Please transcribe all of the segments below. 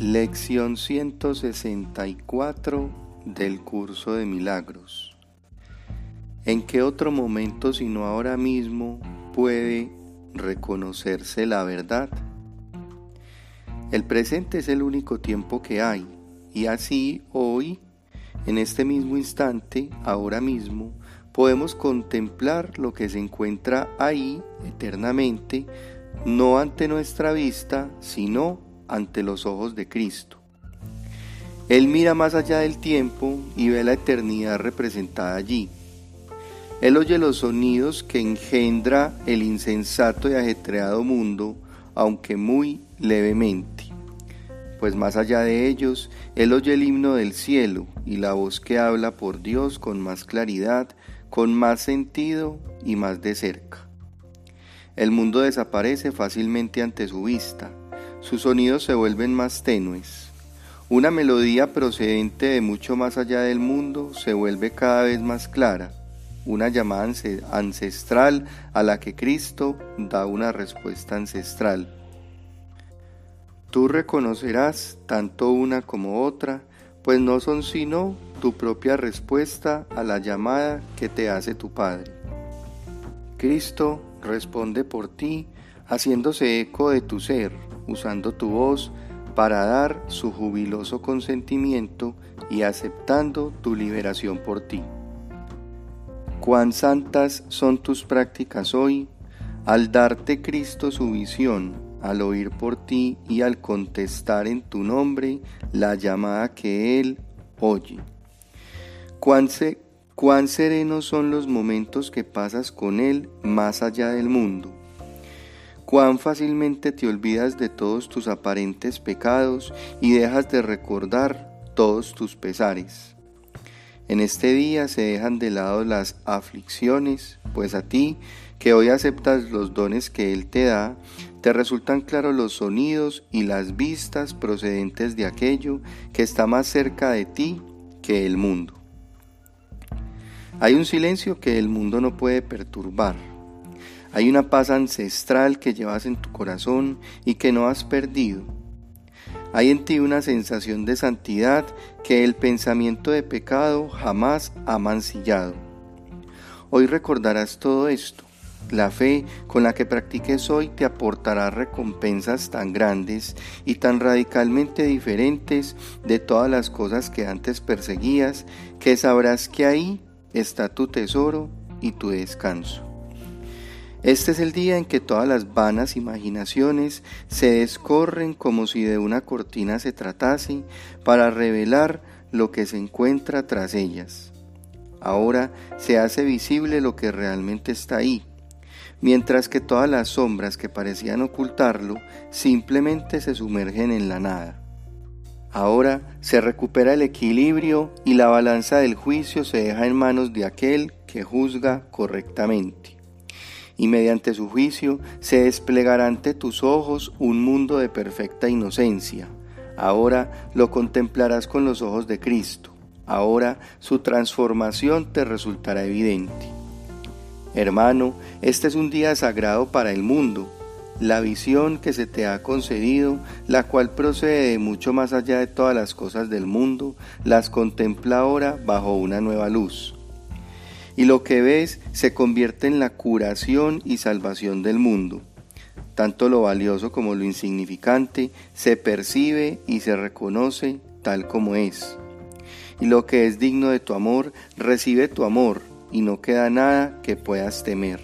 Lección 164 del curso de milagros. ¿En qué otro momento sino ahora mismo puede reconocerse la verdad? El presente es el único tiempo que hay y así hoy, en este mismo instante, ahora mismo, podemos contemplar lo que se encuentra ahí eternamente, no ante nuestra vista, sino ante los ojos de Cristo. Él mira más allá del tiempo y ve la eternidad representada allí. Él oye los sonidos que engendra el insensato y ajetreado mundo, aunque muy levemente. Pues más allá de ellos, Él oye el himno del cielo y la voz que habla por Dios con más claridad, con más sentido y más de cerca. El mundo desaparece fácilmente ante su vista, sus sonidos se vuelven más tenues. Una melodía procedente de mucho más allá del mundo se vuelve cada vez más clara, una llamada ancestral a la que Cristo da una respuesta ancestral. Tú reconocerás tanto una como otra, pues no son sino tu propia respuesta a la llamada que te hace tu Padre. Cristo responde por ti, haciéndose eco de tu ser usando tu voz para dar su jubiloso consentimiento y aceptando tu liberación por ti. Cuán santas son tus prácticas hoy al darte Cristo su visión, al oír por ti y al contestar en tu nombre la llamada que Él oye. Cuán, cuán serenos son los momentos que pasas con Él más allá del mundo cuán fácilmente te olvidas de todos tus aparentes pecados y dejas de recordar todos tus pesares. En este día se dejan de lado las aflicciones, pues a ti, que hoy aceptas los dones que Él te da, te resultan claros los sonidos y las vistas procedentes de aquello que está más cerca de ti que el mundo. Hay un silencio que el mundo no puede perturbar hay una paz ancestral que llevas en tu corazón y que no has perdido. Hay en ti una sensación de santidad que el pensamiento de pecado jamás ha mancillado. Hoy recordarás todo esto. La fe con la que practiques hoy te aportará recompensas tan grandes y tan radicalmente diferentes de todas las cosas que antes perseguías, que sabrás que ahí está tu tesoro y tu descanso. Este es el día en que todas las vanas imaginaciones se descorren como si de una cortina se tratase para revelar lo que se encuentra tras ellas. Ahora se hace visible lo que realmente está ahí, mientras que todas las sombras que parecían ocultarlo simplemente se sumergen en la nada. Ahora se recupera el equilibrio y la balanza del juicio se deja en manos de aquel que juzga correctamente y mediante su juicio se desplegará ante tus ojos un mundo de perfecta inocencia. Ahora lo contemplarás con los ojos de Cristo. Ahora su transformación te resultará evidente. Hermano, este es un día sagrado para el mundo. La visión que se te ha concedido, la cual procede de mucho más allá de todas las cosas del mundo, las contempla ahora bajo una nueva luz y lo que ves se convierte en la curación y salvación del mundo. Tanto lo valioso como lo insignificante se percibe y se reconoce tal como es. Y lo que es digno de tu amor recibe tu amor y no queda nada que puedas temer.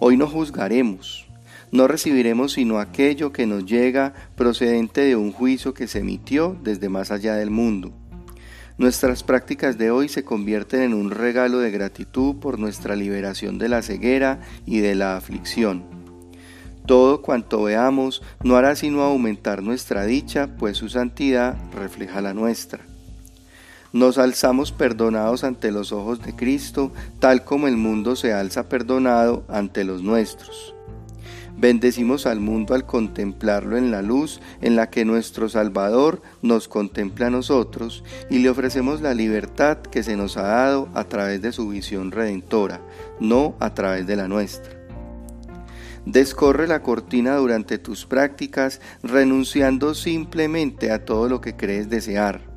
Hoy no juzgaremos, no recibiremos sino aquello que nos llega procedente de un juicio que se emitió desde más allá del mundo Nuestras prácticas de hoy se convierten en un regalo de gratitud por nuestra liberación de la ceguera y de la aflicción. Todo cuanto veamos no hará sino aumentar nuestra dicha, pues su santidad refleja la nuestra. Nos alzamos perdonados ante los ojos de Cristo, tal como el mundo se alza perdonado ante los nuestros. Bendecimos al mundo al contemplarlo en la luz en la que nuestro Salvador nos contempla a nosotros y le ofrecemos la libertad que se nos ha dado a través de su visión redentora, no a través de la nuestra. Descorre la cortina durante tus prácticas, renunciando simplemente a todo lo que crees desear.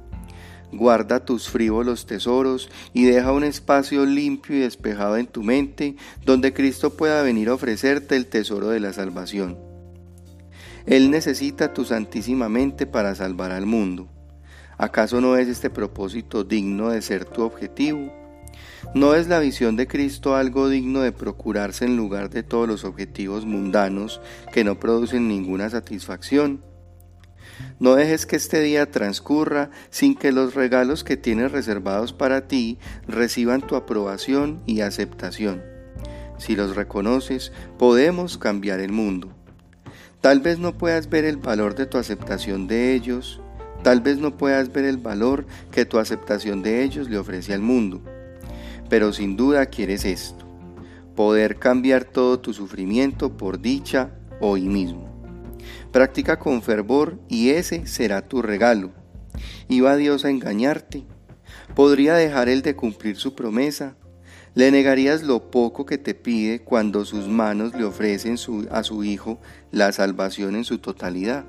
Guarda tus frívolos tesoros y deja un espacio limpio y despejado en tu mente donde Cristo pueda venir a ofrecerte el tesoro de la salvación. Él necesita tu santísima mente para salvar al mundo. ¿Acaso no es este propósito digno de ser tu objetivo? ¿No es la visión de Cristo algo digno de procurarse en lugar de todos los objetivos mundanos que no producen ninguna satisfacción? No dejes que este día transcurra sin que los regalos que tienes reservados para ti reciban tu aprobación y aceptación. Si los reconoces, podemos cambiar el mundo. Tal vez no puedas ver el valor de tu aceptación de ellos, tal vez no puedas ver el valor que tu aceptación de ellos le ofrece al mundo, pero sin duda quieres esto, poder cambiar todo tu sufrimiento por dicha hoy mismo. Practica con fervor y ese será tu regalo. ¿Iba Dios a engañarte? ¿Podría dejar Él de cumplir su promesa? ¿Le negarías lo poco que te pide cuando sus manos le ofrecen a su Hijo la salvación en su totalidad?